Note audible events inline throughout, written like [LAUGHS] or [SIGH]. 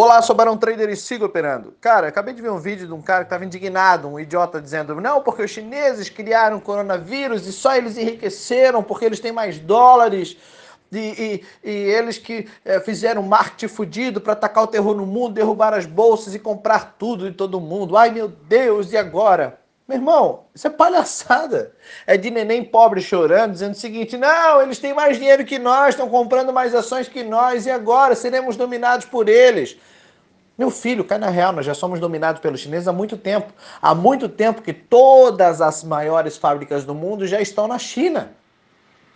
Olá, sou Barão Trader e sigo operando. Cara, acabei de ver um vídeo de um cara que estava indignado, um idiota dizendo: não, porque os chineses criaram coronavírus e só eles enriqueceram porque eles têm mais dólares. E, e, e eles que é, fizeram marketing fudido para atacar o terror no mundo, derrubar as bolsas e comprar tudo de todo mundo. Ai meu Deus, e agora? Meu irmão, isso é palhaçada. É de neném pobre chorando, dizendo o seguinte: não, eles têm mais dinheiro que nós, estão comprando mais ações que nós, e agora seremos dominados por eles. Meu filho, cai na real, nós já somos dominados pelos chineses há muito tempo. Há muito tempo que todas as maiores fábricas do mundo já estão na China.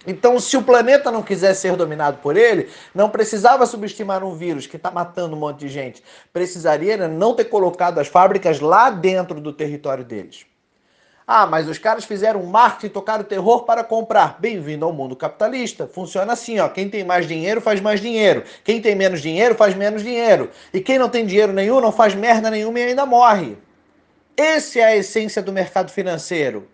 Então, se o planeta não quiser ser dominado por ele, não precisava subestimar um vírus que está matando um monte de gente. Precisaria não ter colocado as fábricas lá dentro do território deles. Ah, mas os caras fizeram marketing tocaram terror para comprar. Bem-vindo ao mundo capitalista. Funciona assim, ó. Quem tem mais dinheiro faz mais dinheiro. Quem tem menos dinheiro faz menos dinheiro. E quem não tem dinheiro nenhum não faz merda nenhuma e ainda morre. Essa é a essência do mercado financeiro.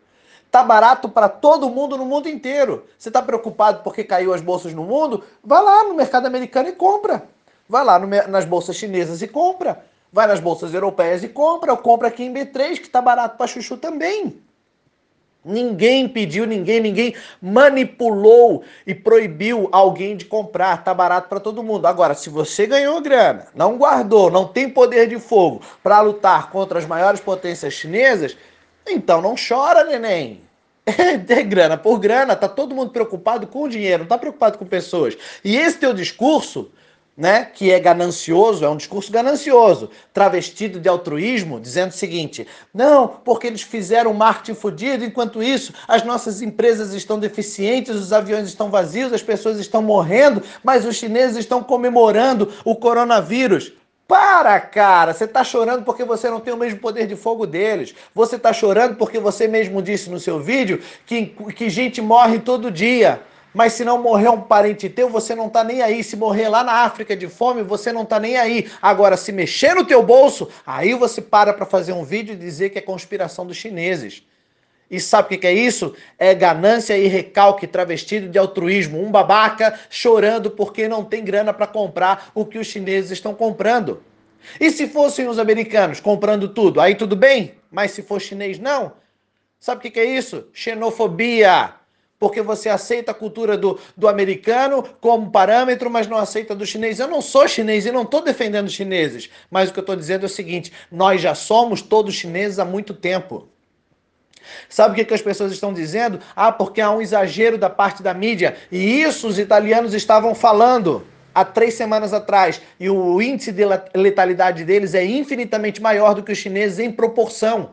Tá barato para todo mundo no mundo inteiro. Você está preocupado porque caiu as bolsas no mundo? Vai lá no mercado americano e compra. Vai lá no, nas bolsas chinesas e compra. Vai nas bolsas europeias e compra, ou compra aqui em B3, que está barato para chuchu também. Ninguém pediu, ninguém, ninguém manipulou e proibiu alguém de comprar. Tá barato para todo mundo. Agora, se você ganhou grana, não guardou, não tem poder de fogo para lutar contra as maiores potências chinesas, então não chora, neném. [LAUGHS] É, grana por grana, tá todo mundo preocupado com o dinheiro, não tá preocupado com pessoas. E esse teu discurso né, que é ganancioso, é um discurso ganancioso, travestido de altruísmo, dizendo o seguinte: não, porque eles fizeram marketing fudido, enquanto isso as nossas empresas estão deficientes, os aviões estão vazios, as pessoas estão morrendo, mas os chineses estão comemorando o coronavírus. Para, cara! Você está chorando porque você não tem o mesmo poder de fogo deles. Você está chorando porque você mesmo disse no seu vídeo que, que gente morre todo dia. Mas se não morrer um parente teu, você não tá nem aí. Se morrer lá na África de fome, você não tá nem aí. Agora, se mexer no teu bolso, aí você para para fazer um vídeo e dizer que é conspiração dos chineses. E sabe o que é isso? É ganância e recalque travestido de altruísmo. Um babaca chorando porque não tem grana para comprar o que os chineses estão comprando. E se fossem os americanos comprando tudo, aí tudo bem? Mas se for chinês, não. Sabe o que é isso? Xenofobia porque você aceita a cultura do, do americano como parâmetro, mas não aceita do chinês. Eu não sou chinês e não estou defendendo chineses, mas o que eu estou dizendo é o seguinte: nós já somos todos chineses há muito tempo. Sabe o que, que as pessoas estão dizendo? Ah, porque há um exagero da parte da mídia. E isso os italianos estavam falando há três semanas atrás. E o índice de letalidade deles é infinitamente maior do que os chineses em proporção.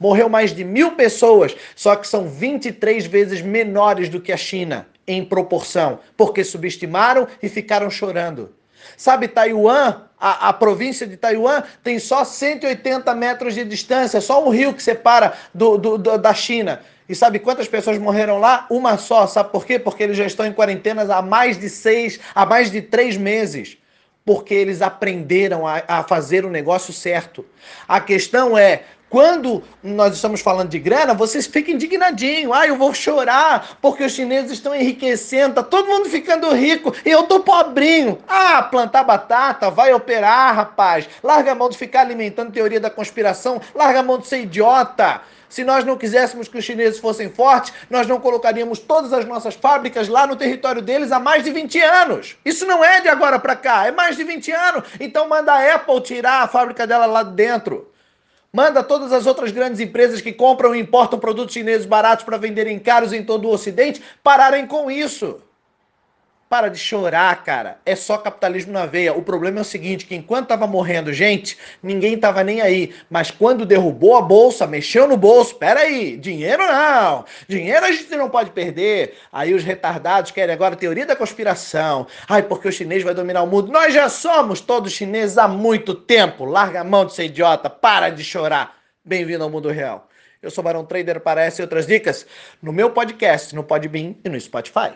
Morreu mais de mil pessoas, só que são 23 vezes menores do que a China em proporção, porque subestimaram e ficaram chorando. Sabe, Taiwan, a, a, província de Taiwan tem só 180 metros de distância, só um rio que separa do, do, do, da China. E sabe quantas pessoas morreram lá? Uma só. Sabe por quê? Porque eles já estão em quarentenas há mais de seis, há mais de três meses. Porque eles aprenderam a, a fazer o negócio certo. A questão é quando nós estamos falando de grana, vocês ficam indignadinhos. Ah, eu vou chorar porque os chineses estão enriquecendo, tá todo mundo ficando rico e eu tô pobrinho. Ah, plantar batata, vai operar, rapaz. Larga a mão de ficar alimentando teoria da conspiração, larga a mão de ser idiota. Se nós não quiséssemos que os chineses fossem fortes, nós não colocaríamos todas as nossas fábricas lá no território deles há mais de 20 anos. Isso não é de agora para cá, é mais de 20 anos. Então manda a Apple tirar a fábrica dela lá dentro. Manda todas as outras grandes empresas que compram e importam produtos chineses baratos para venderem caros em todo o Ocidente pararem com isso. Para de chorar, cara. É só capitalismo na veia. O problema é o seguinte, que enquanto tava morrendo gente, ninguém tava nem aí. Mas quando derrubou a bolsa, mexeu no bolso, peraí, dinheiro não. Dinheiro a gente não pode perder. Aí os retardados querem agora teoria da conspiração. Ai, porque o chinês vai dominar o mundo. Nós já somos todos chineses há muito tempo. Larga a mão de ser idiota, para de chorar. Bem-vindo ao mundo real. Eu sou Barão Trader para essa e outras dicas no meu podcast, no Podbean e no Spotify.